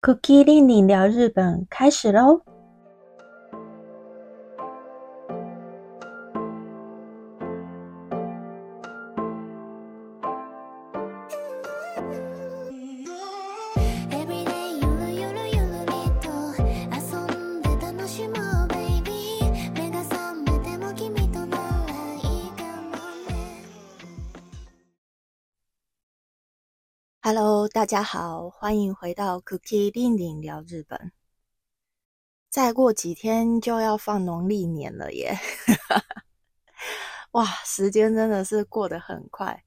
Cookie 令你聊日本开始喽大家好，欢迎回到 Cookie 令令聊日本。再过几天就要放农历年了耶！哇，时间真的是过得很快，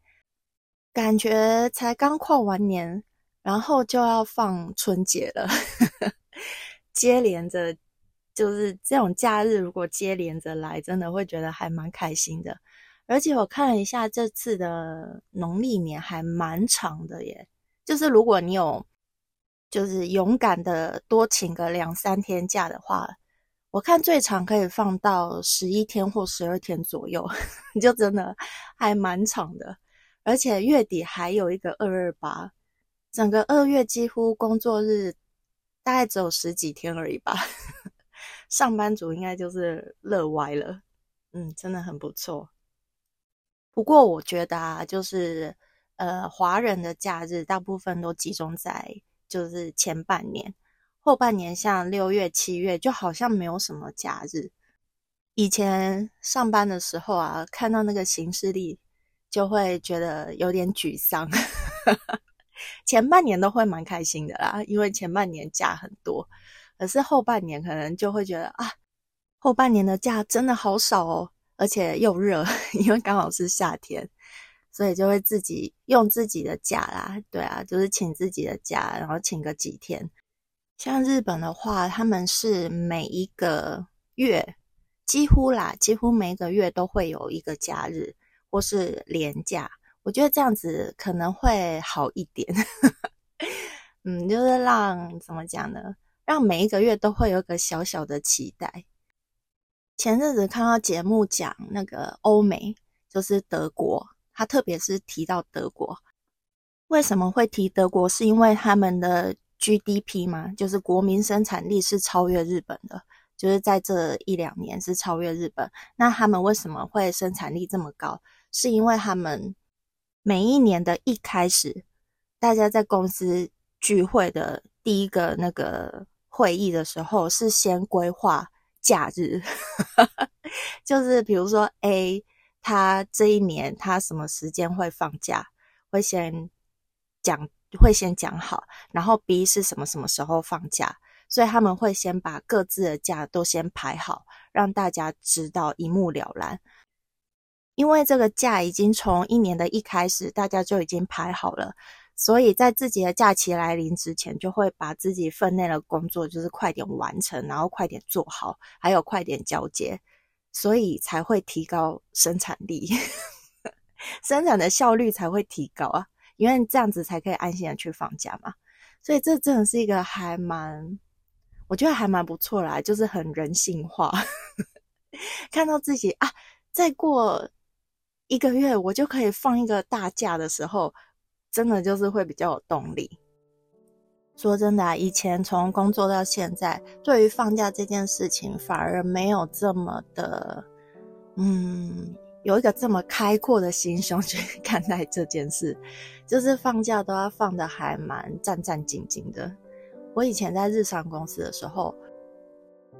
感觉才刚跨完年，然后就要放春节了。接连着，就是这种假日，如果接连着来，真的会觉得还蛮开心的。而且我看了一下这次的农历年还蛮长的耶，就是如果你有就是勇敢的多请个两三天假的话，我看最长可以放到十一天或十二天左右，就真的还蛮长的。而且月底还有一个二二八，整个二月几乎工作日大概只有十几天而已吧，上班族应该就是乐歪了，嗯，真的很不错。不过我觉得啊，就是呃，华人的假日大部分都集中在就是前半年，后半年像六月、七月就好像没有什么假日。以前上班的时候啊，看到那个行事历就会觉得有点沮丧。前半年都会蛮开心的啦，因为前半年假很多，可是后半年可能就会觉得啊，后半年的假真的好少哦。而且又热，因为刚好是夏天，所以就会自己用自己的假啦。对啊，就是请自己的假，然后请个几天。像日本的话，他们是每一个月几乎啦，几乎每个月都会有一个假日或是连假。我觉得这样子可能会好一点。嗯，就是让怎么讲呢？让每一个月都会有个小小的期待。前阵子看到节目讲那个欧美，就是德国，他特别是提到德国，为什么会提德国？是因为他们的 GDP 嘛，就是国民生产力是超越日本的，就是在这一两年是超越日本。那他们为什么会生产力这么高？是因为他们每一年的一开始，大家在公司聚会的第一个那个会议的时候，是先规划。假日 就是比如说 A，他这一年他什么时间会放假，会先讲，会先讲好，然后 B 是什么什么时候放假，所以他们会先把各自的假都先排好，让大家知道一目了然。因为这个假已经从一年的一开始，大家就已经排好了。所以在自己的假期来临之前，就会把自己分内的工作就是快点完成，然后快点做好，还有快点交接，所以才会提高生产力，生产的效率才会提高啊！因为这样子才可以安心的去放假嘛。所以这真的是一个还蛮，我觉得还蛮不错啦，就是很人性化。看到自己啊，再过一个月我就可以放一个大假的时候。真的就是会比较有动力。说真的，以前从工作到现在，对于放假这件事情，反而没有这么的，嗯，有一个这么开阔的心胸 去看待这件事。就是放假都要放的还蛮战战兢兢的。我以前在日商公司的时候，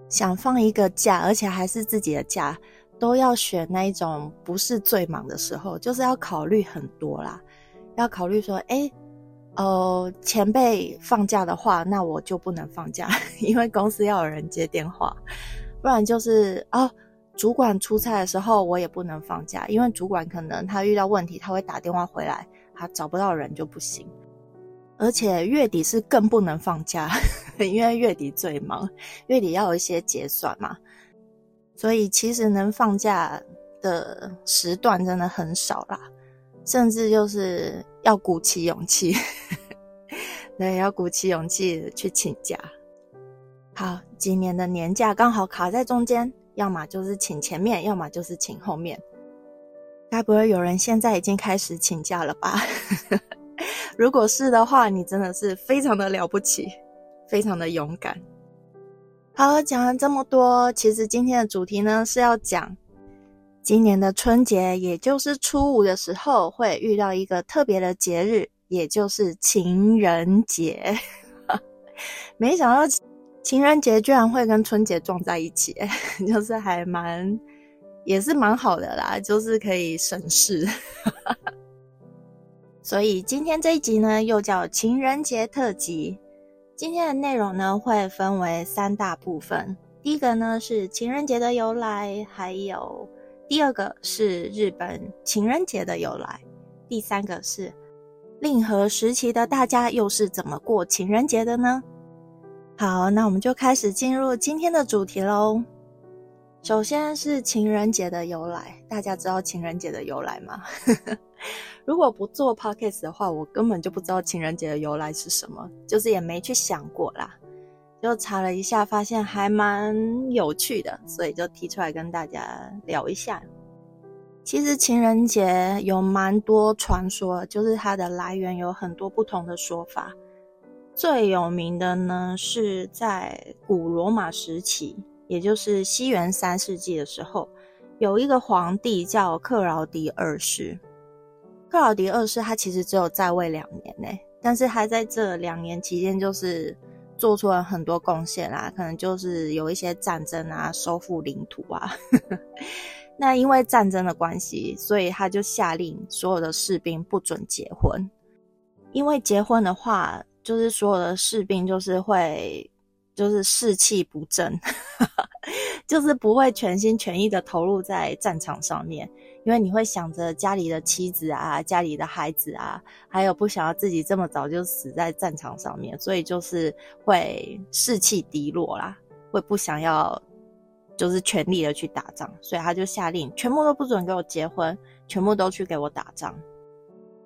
想放一个假，而且还是自己的假，都要选那一种不是最忙的时候，就是要考虑很多啦。要考虑说，哎，呃，前辈放假的话，那我就不能放假，因为公司要有人接电话，不然就是啊，主管出差的时候我也不能放假，因为主管可能他遇到问题，他会打电话回来，他找不到人就不行。而且月底是更不能放假，因为月底最忙，月底要有一些结算嘛，所以其实能放假的时段真的很少啦，甚至就是要鼓起勇气，对，要鼓起勇气去请假。好，今年的年假刚好卡在中间，要么就是请前面，要么就是请后面。该不会有人现在已经开始请假了吧？如果是的话，你真的是非常的了不起，非常的勇敢。好，讲了这么多，其实今天的主题呢是要讲今年的春节，也就是初五的时候会遇到一个特别的节日，也就是情人节。没想到情人节居然会跟春节撞在一起，就是还蛮。也是蛮好的啦，就是可以省事。所以今天这一集呢，又叫情人节特辑。今天的内容呢，会分为三大部分。第一个呢是情人节的由来，还有第二个是日本情人节的由来，第三个是令和时期的大家又是怎么过情人节的呢？好，那我们就开始进入今天的主题喽。首先是情人节的由来，大家知道情人节的由来吗？如果不做 podcast 的话，我根本就不知道情人节的由来是什么，就是也没去想过啦。就查了一下，发现还蛮有趣的，所以就提出来跟大家聊一下。其实情人节有蛮多传说，就是它的来源有很多不同的说法。最有名的呢，是在古罗马时期。也就是西元三世纪的时候，有一个皇帝叫克劳迪二世。克劳迪二世他其实只有在位两年呢，但是他在这两年期间就是做出了很多贡献啦，可能就是有一些战争啊，收复领土啊。那因为战争的关系，所以他就下令所有的士兵不准结婚，因为结婚的话，就是所有的士兵就是会。就是士气不振，就是不会全心全意的投入在战场上面，因为你会想着家里的妻子啊、家里的孩子啊，还有不想要自己这么早就死在战场上面，所以就是会士气低落啦，会不想要就是全力的去打仗，所以他就下令全部都不准给我结婚，全部都去给我打仗。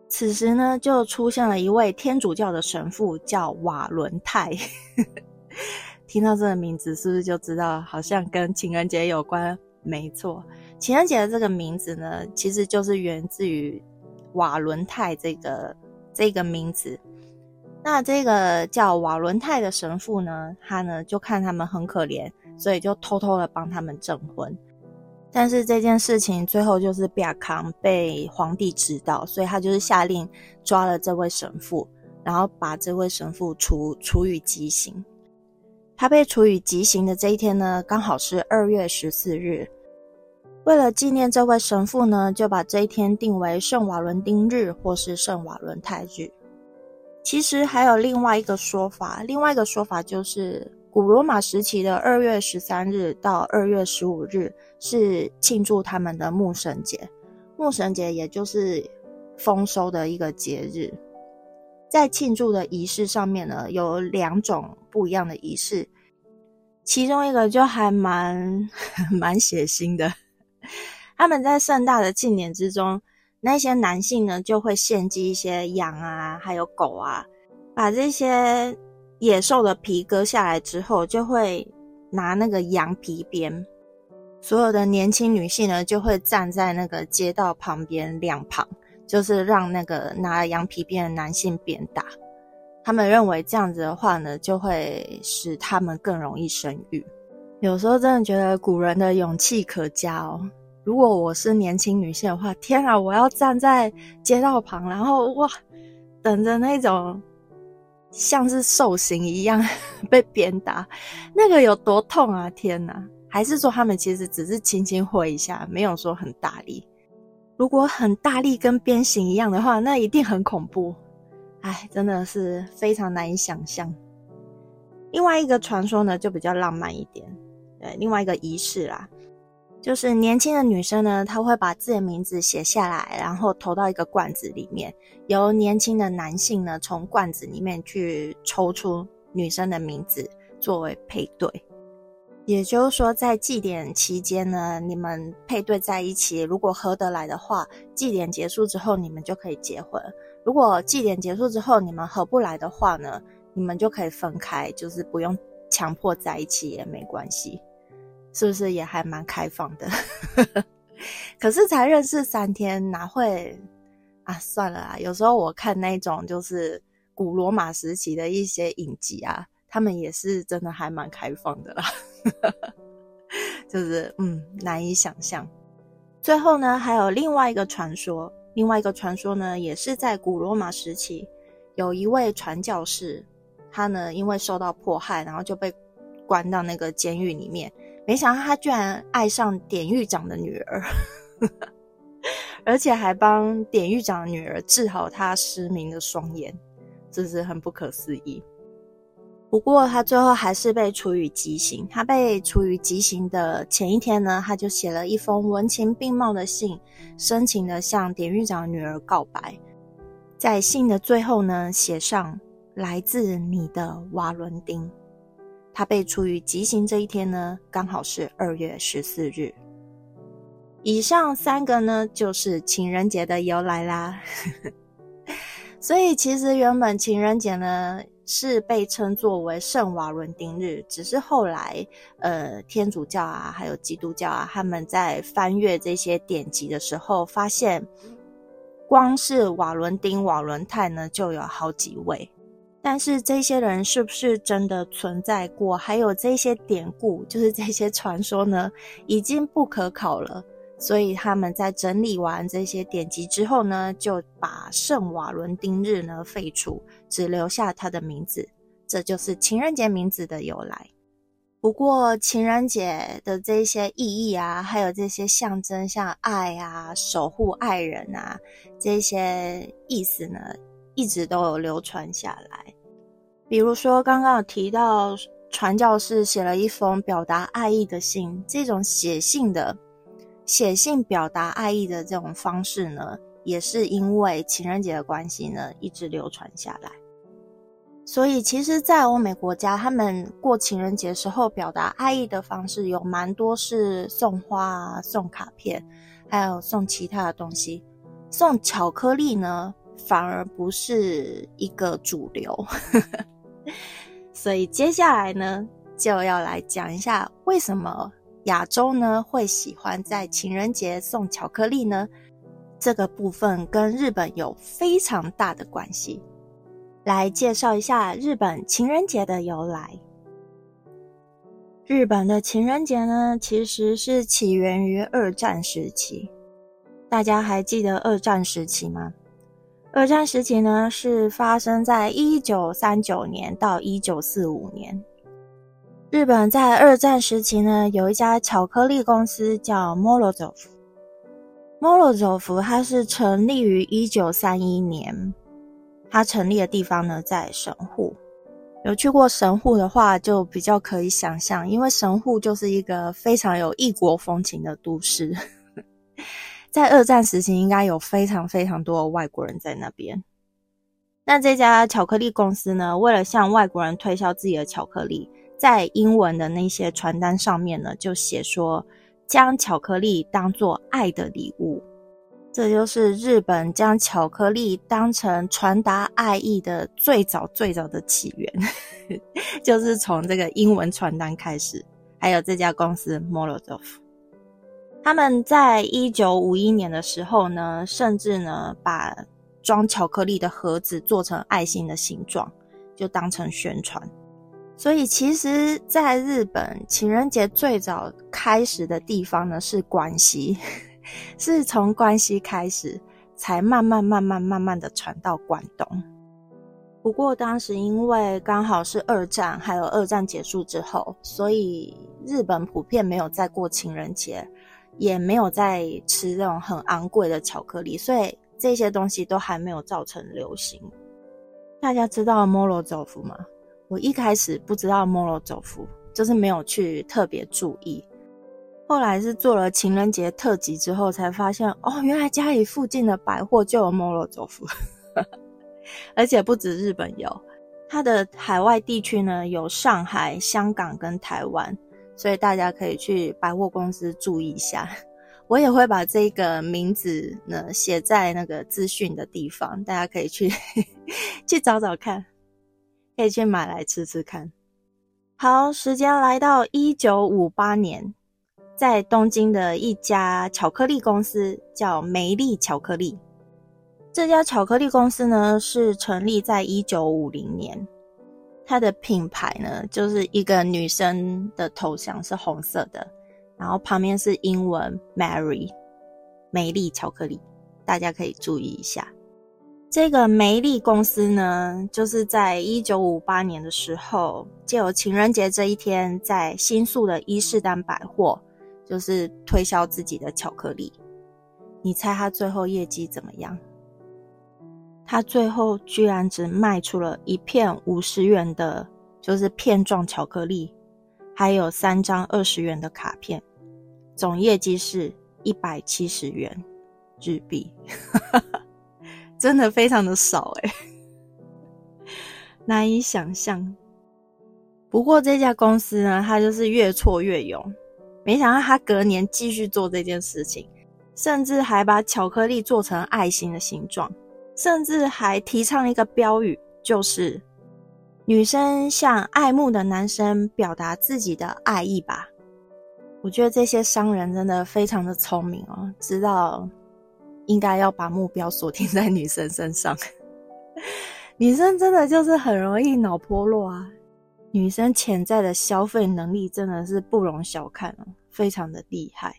此时呢，就出现了一位天主教的神父，叫瓦伦泰。听到这个名字，是不是就知道好像跟情人节有关？没错，情人节的这个名字呢，其实就是源自于瓦伦泰这个这个名字。那这个叫瓦伦泰的神父呢，他呢就看他们很可怜，所以就偷偷的帮他们证婚。但是这件事情最后就是比亚康被皇帝知道，所以他就是下令抓了这位神父，然后把这位神父处处以极刑。他被处以极刑的这一天呢，刚好是二月十四日。为了纪念这位神父呢，就把这一天定为圣瓦伦丁日或是圣瓦伦泰日。其实还有另外一个说法，另外一个说法就是古罗马时期的二月十三日到二月十五日是庆祝他们的牧神节。牧神节也就是丰收的一个节日。在庆祝的仪式上面呢，有两种不一样的仪式，其中一个就还蛮 蛮血腥的。他们在盛大的庆典之中，那些男性呢就会献祭一些羊啊，还有狗啊，把这些野兽的皮割下来之后，就会拿那个羊皮鞭，所有的年轻女性呢就会站在那个街道旁边两旁。就是让那个拿羊皮鞭的男性鞭打，他们认为这样子的话呢，就会使他们更容易生育。有时候真的觉得古人的勇气可嘉哦。如果我是年轻女性的话，天啊，我要站在街道旁，然后哇，等着那种像是受刑一样 被鞭打，那个有多痛啊！天哪，还是说他们其实只是轻轻挥一下，没有说很大力？如果很大力跟鞭刑一样的话，那一定很恐怖。哎，真的是非常难以想象。另外一个传说呢，就比较浪漫一点。对，另外一个仪式啦，就是年轻的女生呢，她会把自己的名字写下来，然后投到一个罐子里面，由年轻的男性呢从罐子里面去抽出女生的名字作为配对。也就是说，在祭典期间呢，你们配对在一起，如果合得来的话，祭典结束之后你们就可以结婚；如果祭典结束之后你们合不来的话呢，你们就可以分开，就是不用强迫在一起也没关系，是不是也还蛮开放的？可是才认识三天，哪会啊？算了啊，有时候我看那种就是古罗马时期的一些影集啊。他们也是真的还蛮开放的啦，就是嗯难以想象。最后呢，还有另外一个传说，另外一个传说呢，也是在古罗马时期，有一位传教士，他呢因为受到迫害，然后就被关到那个监狱里面。没想到他居然爱上典狱长的女儿，而且还帮典狱长的女儿治好他失明的双眼，真是很不可思议。不过他最后还是被处以极刑。他被处以极刑的前一天呢，他就写了一封文情并茂的信，深情的向典狱长的女儿告白。在信的最后呢，写上“来自你的瓦伦丁”。他被处于极刑这一天呢，刚好是二月十四日。以上三个呢，就是情人节的由来啦。所以其实原本情人节呢。是被称作为圣瓦伦丁日，只是后来，呃，天主教啊，还有基督教啊，他们在翻阅这些典籍的时候，发现，光是瓦伦丁、瓦伦泰呢，就有好几位。但是这些人是不是真的存在过？还有这些典故，就是这些传说呢，已经不可考了。所以他们在整理完这些典籍之后呢，就把圣瓦伦丁日呢废除，只留下他的名字，这就是情人节名字的由来。不过情人节的这些意义啊，还有这些象征，像爱啊、守护爱人啊这些意思呢，一直都有流传下来。比如说刚刚有提到传教士写了一封表达爱意的信，这种写信的。写信表达爱意的这种方式呢，也是因为情人节的关系呢，一直流传下来。所以，其实，在欧美国家，他们过情人节时候表达爱意的方式有蛮多，是送花啊、送卡片，还有送其他的东西。送巧克力呢，反而不是一个主流。所以，接下来呢，就要来讲一下为什么。亚洲呢会喜欢在情人节送巧克力呢？这个部分跟日本有非常大的关系。来介绍一下日本情人节的由来。日本的情人节呢，其实是起源于二战时期。大家还记得二战时期吗？二战时期呢，是发生在一九三九年到一九四五年。日本在二战时期呢，有一家巧克力公司叫 Molozov。Molozov 它是成立于一九三一年，它成立的地方呢在神户。有去过神户的话，就比较可以想象，因为神户就是一个非常有异国风情的都市。在二战时期，应该有非常非常多的外国人在那边。那这家巧克力公司呢，为了向外国人推销自己的巧克力。在英文的那些传单上面呢，就写说将巧克力当做爱的礼物，这就是日本将巧克力当成传达爱意的最早最早的起源，就是从这个英文传单开始。还有这家公司 Molotov，他们在一九五一年的时候呢，甚至呢把装巧克力的盒子做成爱心的形状，就当成宣传。所以，其实，在日本情人节最早开始的地方呢，是关西，是从关西开始，才慢慢、慢慢、慢慢的传到关东。不过，当时因为刚好是二战，还有二战结束之后，所以日本普遍没有再过情人节，也没有在吃这种很昂贵的巧克力，所以这些东西都还没有造成流行。大家知道摩罗佐夫吗？我一开始不知道摩罗佐夫，就是没有去特别注意。后来是做了情人节特辑之后，才发现哦，原来家里附近的百货就有摩洛佐夫，而且不止日本有，它的海外地区呢有上海、香港跟台湾，所以大家可以去百货公司注意一下。我也会把这个名字呢写在那个资讯的地方，大家可以去 去找找看，可以去买来吃吃看。好，时间来到一九五八年。在东京的一家巧克力公司叫梅丽巧克力。这家巧克力公司呢是成立在一九五零年，它的品牌呢就是一个女生的头像是红色的，然后旁边是英文 Mary，美丽巧克力，大家可以注意一下。这个梅丽公司呢，就是在一九五八年的时候，借由情人节这一天，在新宿的伊势丹百货。就是推销自己的巧克力，你猜他最后业绩怎么样？他最后居然只卖出了一片五十元的，就是片状巧克力，还有三张二十元的卡片，总业绩是一百七十元日币，真的非常的少哎，难以想象。不过这家公司呢，它就是越挫越勇。没想到他隔年继续做这件事情，甚至还把巧克力做成爱心的形状，甚至还提倡一个标语，就是“女生向爱慕的男生表达自己的爱意吧”。我觉得这些商人真的非常的聪明哦，知道应该要把目标锁定在女生身上。女生真的就是很容易脑破落啊。女生潜在的消费能力真的是不容小看哦，非常的厉害。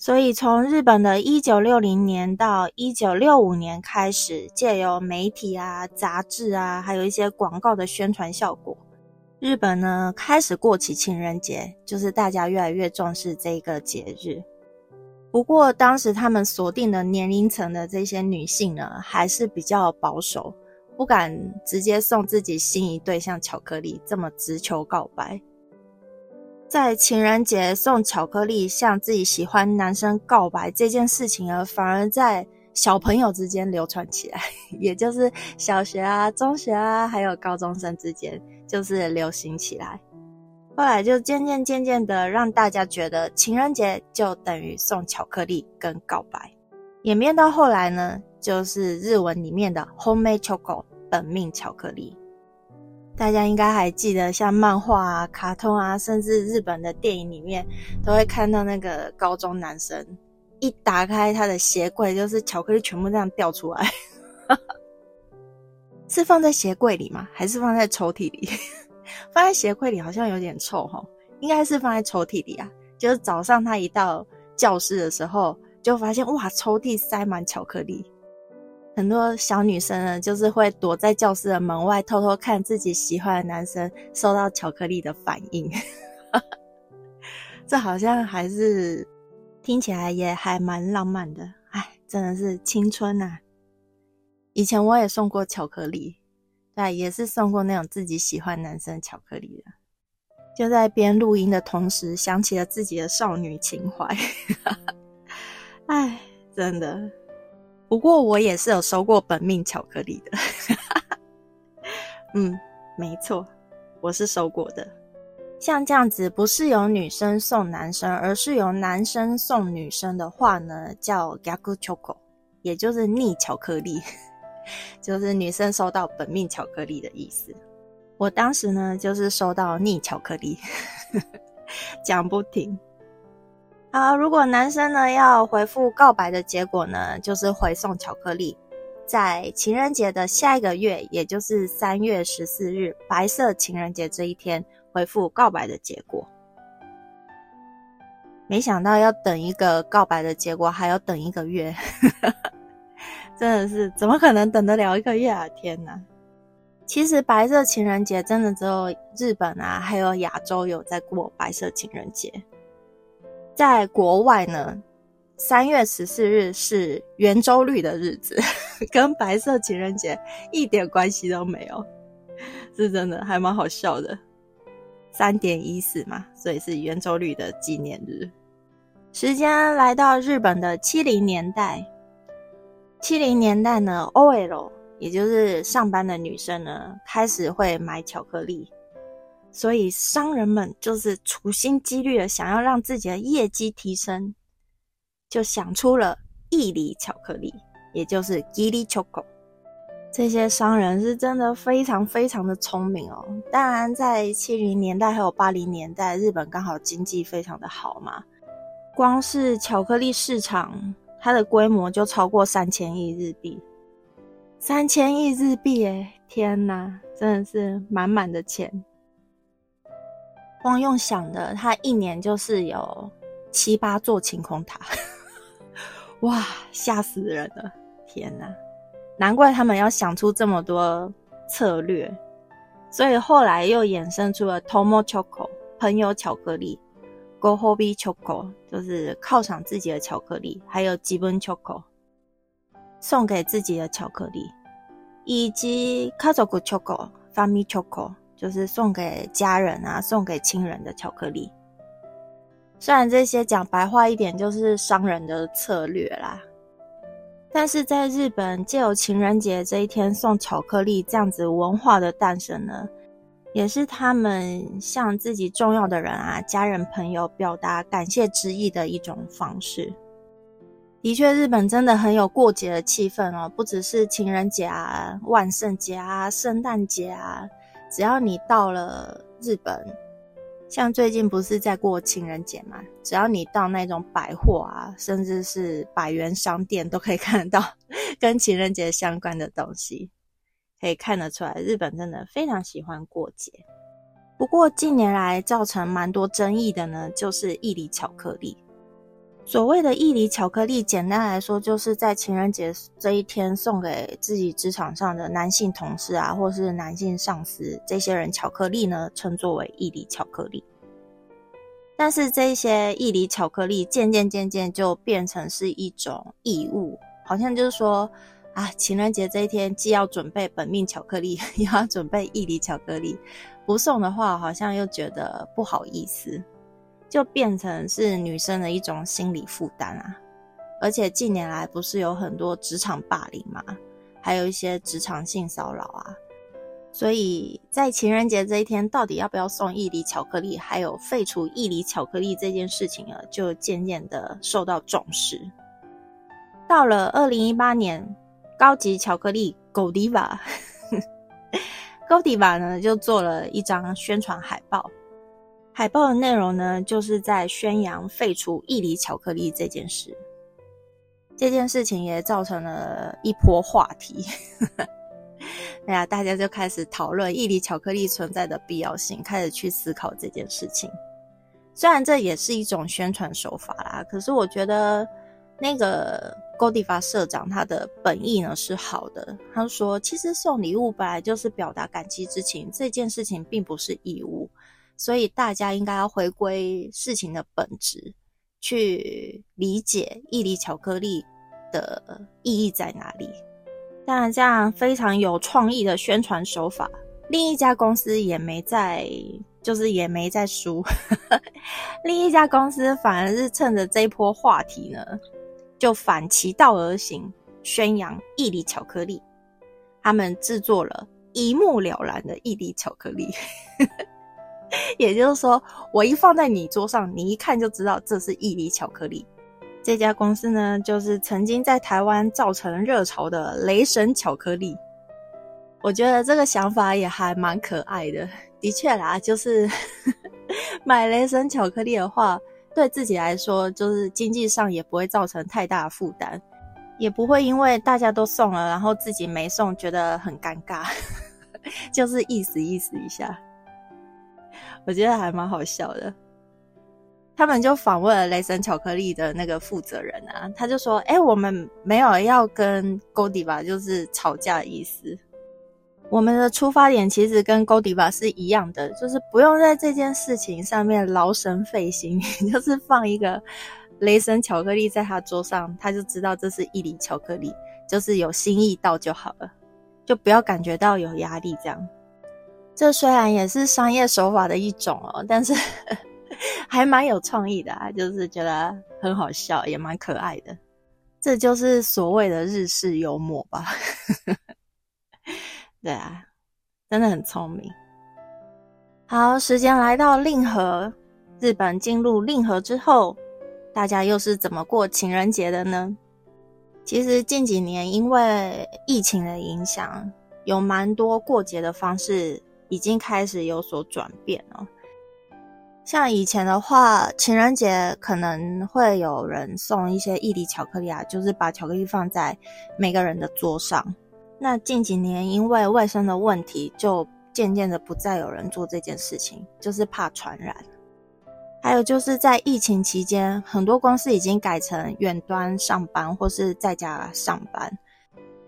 所以从日本的一九六零年到一九六五年开始，借由媒体啊、杂志啊，还有一些广告的宣传效果，日本呢开始过起情人节，就是大家越来越重视这个节日。不过当时他们锁定的年龄层的这些女性呢，还是比较保守。不敢直接送自己心仪对象巧克力，这么直球告白，在情人节送巧克力向自己喜欢男生告白这件事情呢，反而在小朋友之间流传起来，也就是小学啊、中学啊，还有高中生之间，就是流行起来。后来就渐渐渐渐的让大家觉得情人节就等于送巧克力跟告白，演变到后来呢，就是日文里面的 homemade chocolate。本命巧克力，大家应该还记得，像漫画啊、卡通啊，甚至日本的电影里面，都会看到那个高中男生一打开他的鞋柜，就是巧克力全部这样掉出来。是放在鞋柜里吗？还是放在抽屉里？放在鞋柜里好像有点臭哈，应该是放在抽屉里啊。就是早上他一到教室的时候，就发现哇，抽屉塞满巧克力。很多小女生呢，就是会躲在教室的门外，偷偷看自己喜欢的男生收到巧克力的反应。这好像还是听起来也还蛮浪漫的。哎，真的是青春呐！以前我也送过巧克力，对，也是送过那种自己喜欢男生巧克力的。就在边录音的同时，想起了自己的少女情怀。哎，真的。不过我也是有收过本命巧克力的，嗯，没错，我是收过的。像这样子，不是由女生送男生，而是由男生送女生的话呢，叫 gaku choco，也就是逆巧克力，就是女生收到本命巧克力的意思。我当时呢，就是收到逆巧克力，讲不停。好，如果男生呢要回复告白的结果呢，就是回送巧克力，在情人节的下一个月，也就是三月十四日白色情人节这一天回复告白的结果。没想到要等一个告白的结果，还要等一个月，真的是怎么可能等得了一个月啊？天哪！其实白色情人节真的只有日本啊，还有亚洲有在过白色情人节。在国外呢，三月十四日是圆周率的日子，跟白色情人节一点关系都没有，是真的，还蛮好笑的。三点一四嘛，所以是圆周率的纪念日。时间来到日本的七零年代，七零年代呢，OL 也就是上班的女生呢，开始会买巧克力，所以商人们就是处心积虑的想要让自己的业绩提升，就想出了义理巧克力，也就是 Gili Choco。这些商人是真的非常非常的聪明哦。当然，在七零年代还有八零年代，日本刚好经济非常的好嘛，光是巧克力市场，它的规模就超过三千亿日币。三千亿日币，哎，天哪，真的是满满的钱。光用想的，他一年就是有七八座晴空塔，哇，吓死人了！天哪！难怪他们要想出这么多策略，所以后来又衍生出了 Tomo Choco 朋友巧克力，Go Hobby Choco 就是犒赏自己的巧克力，还有基本 Choco 送给自己的巧克力，以及 Kazoku Choco、Family Choco 就是送给家人啊、送给亲人的巧克力。虽然这些讲白话一点，就是商人的策略啦。但是在日本，借由情人节这一天送巧克力这样子文化的诞生呢，也是他们向自己重要的人啊、家人朋友表达感谢之意的一种方式。的确，日本真的很有过节的气氛哦，不只是情人节啊、万圣节啊、圣诞节啊，只要你到了日本。像最近不是在过情人节嘛？只要你到那种百货啊，甚至是百元商店，都可以看得到 跟情人节相关的东西，可以看得出来，日本真的非常喜欢过节。不过近年来造成蛮多争议的呢，就是义理巧克力。所谓的义理巧克力，简单来说，就是在情人节这一天送给自己职场上的男性同事啊，或是男性上司这些人巧克力呢，称作为义理巧克力。但是这些义理巧克力渐渐渐渐就变成是一种义务，好像就是说啊，情人节这一天既要准备本命巧克力，又要准备义理巧克力，不送的话，好像又觉得不好意思。就变成是女生的一种心理负担啊，而且近年来不是有很多职场霸凌嘛，还有一些职场性骚扰啊，所以在情人节这一天，到底要不要送义理巧克力，还有废除义理巧克力这件事情啊，就渐渐的受到重视。到了二零一八年，高级巧克力 Godiva，Godiva 呢就做了一张宣传海报。海报的内容呢，就是在宣扬废除义理巧克力这件事。这件事情也造成了一波话题，哎呀，大家就开始讨论义理巧克力存在的必要性，开始去思考这件事情。虽然这也是一种宣传手法啦，可是我觉得那个 Godiva 社长他的本意呢是好的。他说，其实送礼物本来就是表达感激之情，这件事情并不是义务。所以大家应该要回归事情的本质，去理解义理巧克力的意义在哪里。当然，这样非常有创意的宣传手法，另一家公司也没在，就是也没在输。另一家公司反而是趁着这一波话题呢，就反其道而行，宣扬义理巧克力。他们制作了一目了然的义理巧克力。也就是说，我一放在你桌上，你一看就知道这是伊犁巧克力。这家公司呢，就是曾经在台湾造成热潮的雷神巧克力。我觉得这个想法也还蛮可爱的。的确啦，就是 买雷神巧克力的话，对自己来说，就是经济上也不会造成太大的负担，也不会因为大家都送了，然后自己没送，觉得很尴尬，就是意思意思一下。我觉得还蛮好笑的。他们就访问了雷神巧克力的那个负责人啊，他就说：“哎，我们没有要跟 Godiva 就是吵架的意思。我们的出发点其实跟 Godiva 是一样的，就是不用在这件事情上面劳神费心，就是放一个雷神巧克力在他桌上，他就知道这是一粒巧克力，就是有心意到就好了，就不要感觉到有压力这样。”这虽然也是商业手法的一种哦，但是 还蛮有创意的啊，就是觉得很好笑，也蛮可爱的。这就是所谓的日式幽默吧？对啊，真的很聪明。好，时间来到令和，日本进入令和之后，大家又是怎么过情人节的呢？其实近几年因为疫情的影响，有蛮多过节的方式已经开始有所转变了。像以前的话，情人节可能会有人送一些伊犁巧克力啊，就是把巧克力放在每个人的桌上。那近几年因为卫生的问题，就渐渐的不再有人做这件事情，就是怕传染。还有就是在疫情期间，很多公司已经改成远端上班或是在家上班，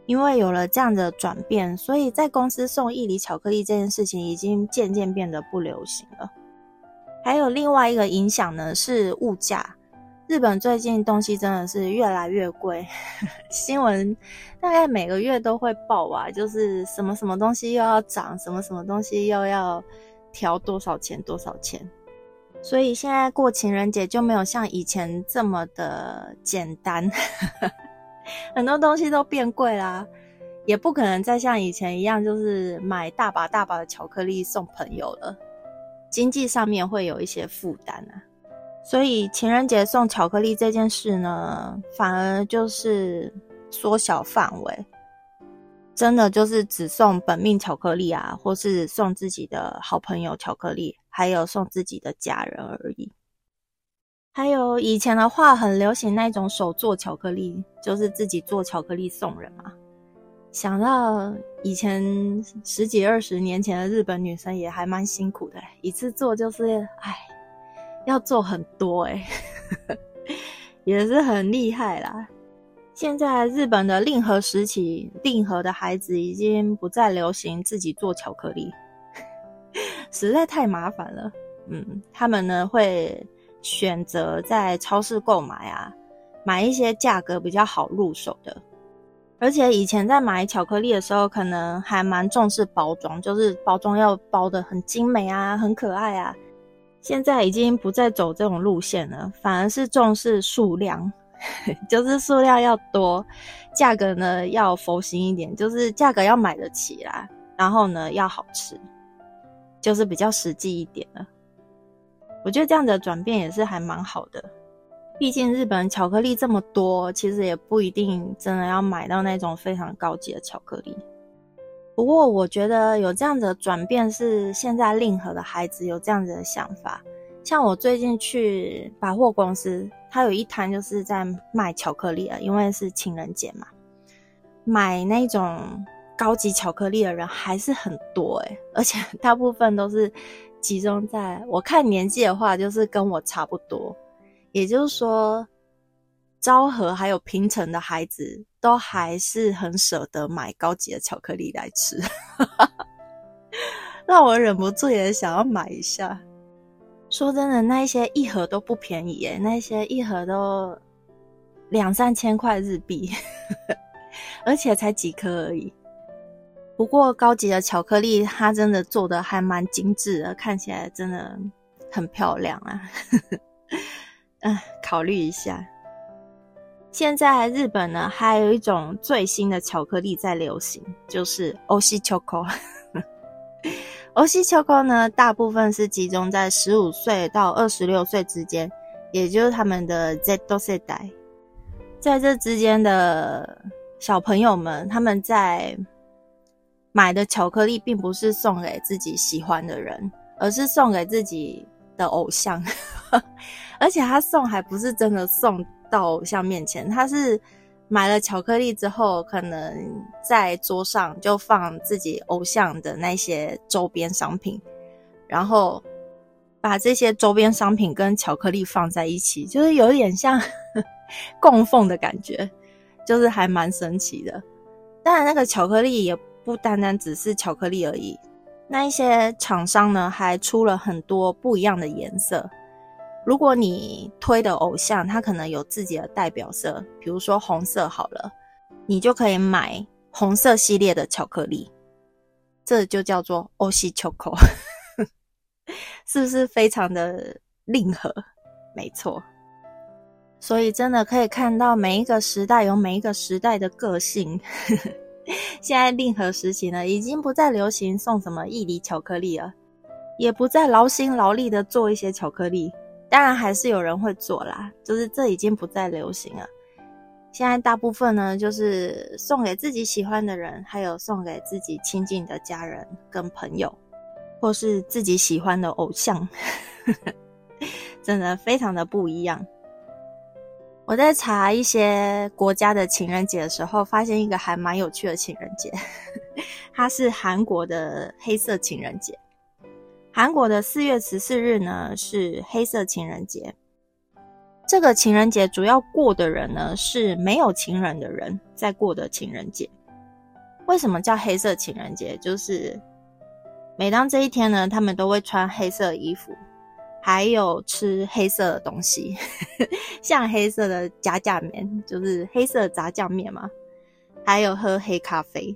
因为有了这样的转变，所以在公司送伊犁巧克力这件事情已经渐渐变得不流行了。还有另外一个影响呢，是物价。日本最近东西真的是越来越贵，新闻大概每个月都会报啊，就是什么什么东西又要涨，什么什么东西又要调多少钱多少钱。所以现在过情人节就没有像以前这么的简单，很多东西都变贵啦，也不可能再像以前一样，就是买大把大把的巧克力送朋友了，经济上面会有一些负担啊。所以情人节送巧克力这件事呢，反而就是缩小范围，真的就是只送本命巧克力啊，或是送自己的好朋友巧克力，还有送自己的家人而已。还有以前的话，很流行那种手做巧克力，就是自己做巧克力送人嘛。想到以前十几二十年前的日本女生也还蛮辛苦的，一次做就是唉。要做很多哎，也是很厉害啦。现在日本的令和时期，令和的孩子已经不再流行自己做巧克力，实在太麻烦了。嗯，他们呢会选择在超市购买啊，买一些价格比较好入手的。而且以前在买巧克力的时候，可能还蛮重视包装，就是包装要包的很精美啊，很可爱啊。现在已经不再走这种路线了，反而是重视数量，就是数量要多，价格呢要佛心一点，就是价格要买得起啦，然后呢要好吃，就是比较实际一点了。我觉得这样的转变也是还蛮好的，毕竟日本巧克力这么多，其实也不一定真的要买到那种非常高级的巧克力。不过，我觉得有这样的转变是现在令和的孩子有这样子的想法。像我最近去百货公司，他有一摊就是在卖巧克力啊，因为是情人节嘛，买那种高级巧克力的人还是很多诶而且大部分都是集中在我看年纪的话，就是跟我差不多，也就是说。昭和还有平城的孩子都还是很舍得买高级的巧克力来吃，让我忍不住也想要买一下。说真的，那一些一盒都不便宜耶，那些一盒都两三千块日币，而且才几颗而已。不过高级的巧克力，它真的做的还蛮精致的，看起来真的很漂亮啊。嗯，考虑一下。现在日本呢，还有一种最新的巧克力在流行，就是欧西巧克。欧西巧克呢，大部分是集中在十五岁到二十六岁之间，也就是他们的 Z 世代。在这之间的小朋友们，他们在买的巧克力，并不是送给自己喜欢的人，而是送给自己的偶像。而且他送还不是真的送。到偶像面前，他是买了巧克力之后，可能在桌上就放自己偶像的那些周边商品，然后把这些周边商品跟巧克力放在一起，就是有点像 供奉的感觉，就是还蛮神奇的。当然，那个巧克力也不单单只是巧克力而已，那一些厂商呢还出了很多不一样的颜色。如果你推的偶像他可能有自己的代表色，比如说红色好了，你就可以买红色系列的巧克力，这就叫做欧西巧克力，是不是非常的令和？没错。所以真的可以看到每一个时代有每一个时代的个性。现在令和时期呢，已经不再流行送什么意梨巧克力了，也不再劳心劳力的做一些巧克力。当然还是有人会做啦，就是这已经不再流行了。现在大部分呢，就是送给自己喜欢的人，还有送给自己亲近的家人跟朋友，或是自己喜欢的偶像，真的非常的不一样。我在查一些国家的情人节的时候，发现一个还蛮有趣的情人节，它是韩国的黑色情人节。韩国的四月十四日呢是黑色情人节。这个情人节主要过的人呢是没有情人的人在过的情人节。为什么叫黑色情人节？就是每当这一天呢，他们都会穿黑色衣服，还有吃黑色的东西，像黑色的炸酱面，就是黑色炸酱面嘛，还有喝黑咖啡。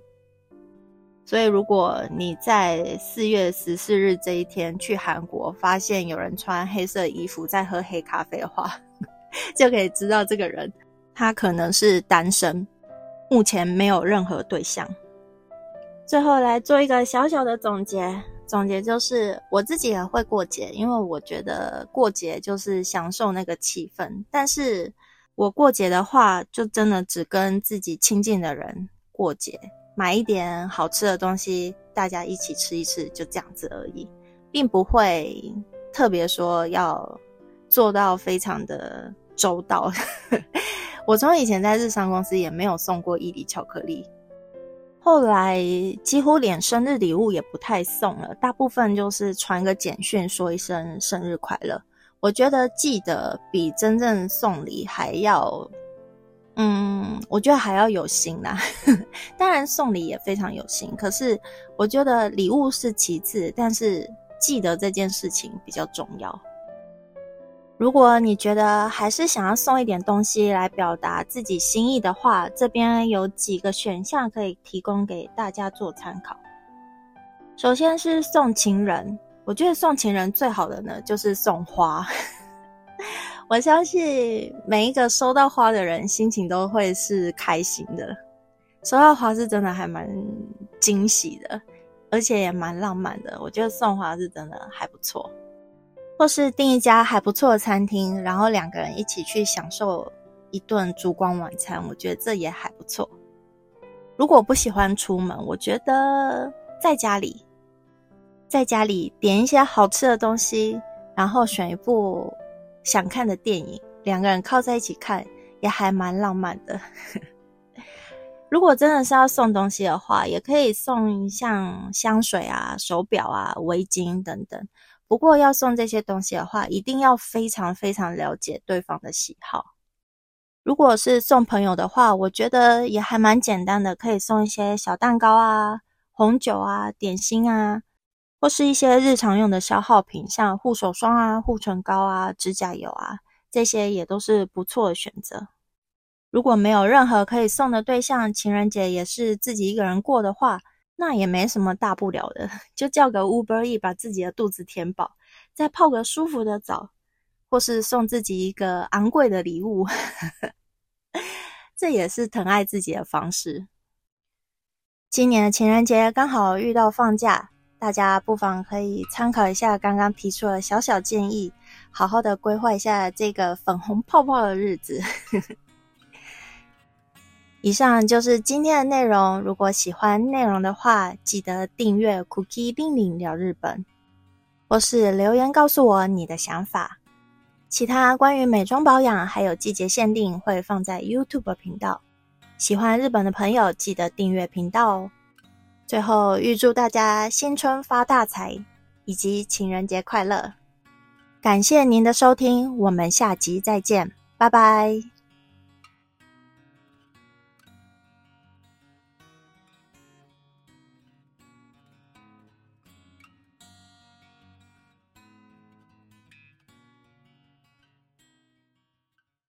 所以，如果你在四月十四日这一天去韩国，发现有人穿黑色衣服在喝黑咖啡的话，就可以知道这个人他可能是单身，目前没有任何对象。最后来做一个小小的总结，总结就是我自己也会过节，因为我觉得过节就是享受那个气氛。但是我过节的话，就真的只跟自己亲近的人过节。买一点好吃的东西，大家一起吃一吃，就这样子而已，并不会特别说要做到非常的周到。我从以前在日商公司也没有送过伊犁巧克力，后来几乎连生日礼物也不太送了，大部分就是传个简讯说一声生日快乐。我觉得记得比真正送礼还要。嗯，我觉得还要有心啦。当然送礼也非常有心，可是我觉得礼物是其次，但是记得这件事情比较重要。如果你觉得还是想要送一点东西来表达自己心意的话，这边有几个选项可以提供给大家做参考。首先是送情人，我觉得送情人最好的呢就是送花。我相信每一个收到花的人心情都会是开心的。收到花是真的还蛮惊喜的，而且也蛮浪漫的。我觉得送花是真的还不错。或是订一家还不错的餐厅，然后两个人一起去享受一顿烛光晚餐，我觉得这也还不错。如果不喜欢出门，我觉得在家里，在家里点一些好吃的东西，然后选一部。想看的电影，两个人靠在一起看，也还蛮浪漫的。如果真的是要送东西的话，也可以送像香水啊、手表啊、围巾等等。不过要送这些东西的话，一定要非常非常了解对方的喜好。如果是送朋友的话，我觉得也还蛮简单的，可以送一些小蛋糕啊、红酒啊、点心啊。或是一些日常用的消耗品，像护手霜啊、护唇膏啊、指甲油啊，这些也都是不错的选择。如果没有任何可以送的对象，情人节也是自己一个人过的话，那也没什么大不了的，就叫个 Uber E 把自己的肚子填饱，再泡个舒服的澡，或是送自己一个昂贵的礼物，这也是疼爱自己的方式。今年的情人节刚好遇到放假。大家不妨可以参考一下刚刚提出的小小建议，好好的规划一下这个粉红泡泡的日子。以上就是今天的内容。如果喜欢内容的话，记得订阅 Cookie 令令聊日本，或是留言告诉我你的想法。其他关于美妆保养还有季节限定会放在 YouTube 频道。喜欢日本的朋友记得订阅频道哦。最后，预祝大家新春发大财，以及情人节快乐！感谢您的收听，我们下集再见，拜拜。